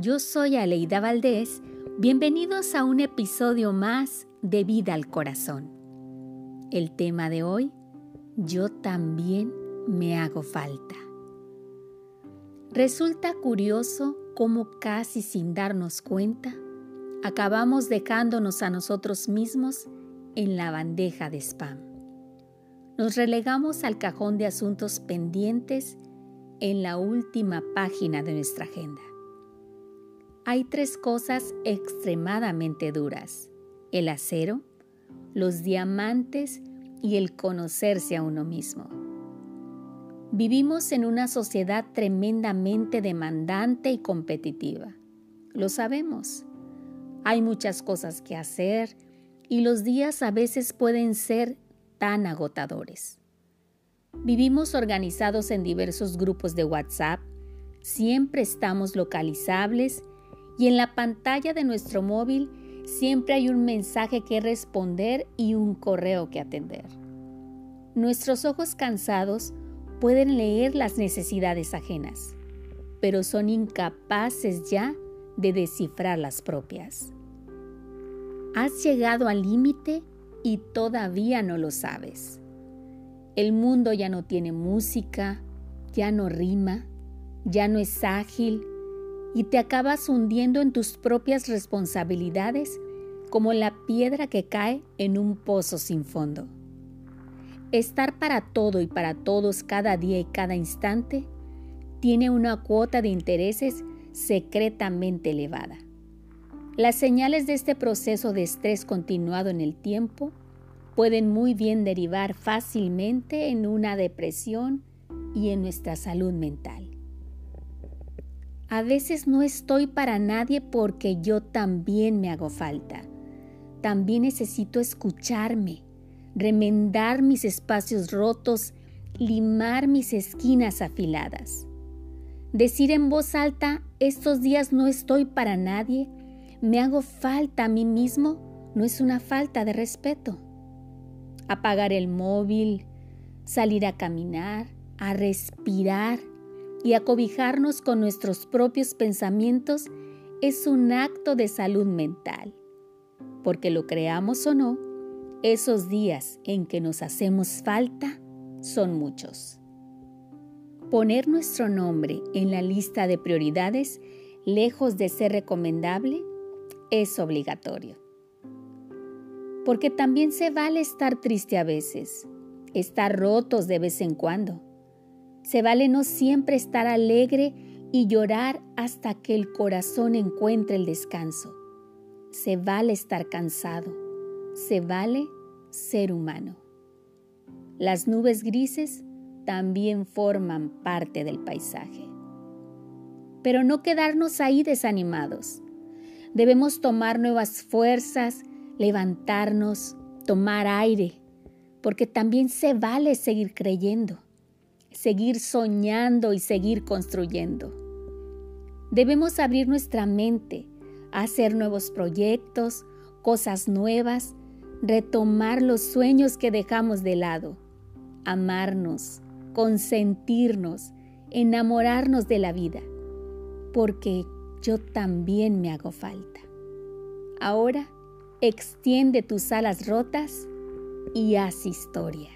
Yo soy Aleida Valdés. Bienvenidos a un episodio más de Vida al Corazón. El tema de hoy, yo también me hago falta. Resulta curioso cómo casi sin darnos cuenta, acabamos dejándonos a nosotros mismos en la bandeja de spam. Nos relegamos al cajón de asuntos pendientes en la última página de nuestra agenda. Hay tres cosas extremadamente duras, el acero, los diamantes y el conocerse a uno mismo. Vivimos en una sociedad tremendamente demandante y competitiva. Lo sabemos. Hay muchas cosas que hacer y los días a veces pueden ser tan agotadores. Vivimos organizados en diversos grupos de WhatsApp, siempre estamos localizables y en la pantalla de nuestro móvil siempre hay un mensaje que responder y un correo que atender. Nuestros ojos cansados pueden leer las necesidades ajenas, pero son incapaces ya de descifrar las propias. Has llegado al límite y todavía no lo sabes. El mundo ya no tiene música, ya no rima, ya no es ágil y te acabas hundiendo en tus propias responsabilidades como la piedra que cae en un pozo sin fondo. Estar para todo y para todos cada día y cada instante tiene una cuota de intereses secretamente elevada. Las señales de este proceso de estrés continuado en el tiempo pueden muy bien derivar fácilmente en una depresión y en nuestra salud mental. A veces no estoy para nadie porque yo también me hago falta. También necesito escucharme, remendar mis espacios rotos, limar mis esquinas afiladas. Decir en voz alta, estos días no estoy para nadie, me hago falta a mí mismo, no es una falta de respeto apagar el móvil, salir a caminar, a respirar y a cobijarnos con nuestros propios pensamientos es un acto de salud mental. Porque lo creamos o no, esos días en que nos hacemos falta son muchos. Poner nuestro nombre en la lista de prioridades, lejos de ser recomendable, es obligatorio porque también se vale estar triste a veces, estar rotos de vez en cuando. Se vale no siempre estar alegre y llorar hasta que el corazón encuentre el descanso. Se vale estar cansado. Se vale ser humano. Las nubes grises también forman parte del paisaje. Pero no quedarnos ahí desanimados. Debemos tomar nuevas fuerzas levantarnos, tomar aire, porque también se vale seguir creyendo, seguir soñando y seguir construyendo. Debemos abrir nuestra mente, hacer nuevos proyectos, cosas nuevas, retomar los sueños que dejamos de lado, amarnos, consentirnos, enamorarnos de la vida, porque yo también me hago falta. Ahora extiende tus alas rotas y haz historia.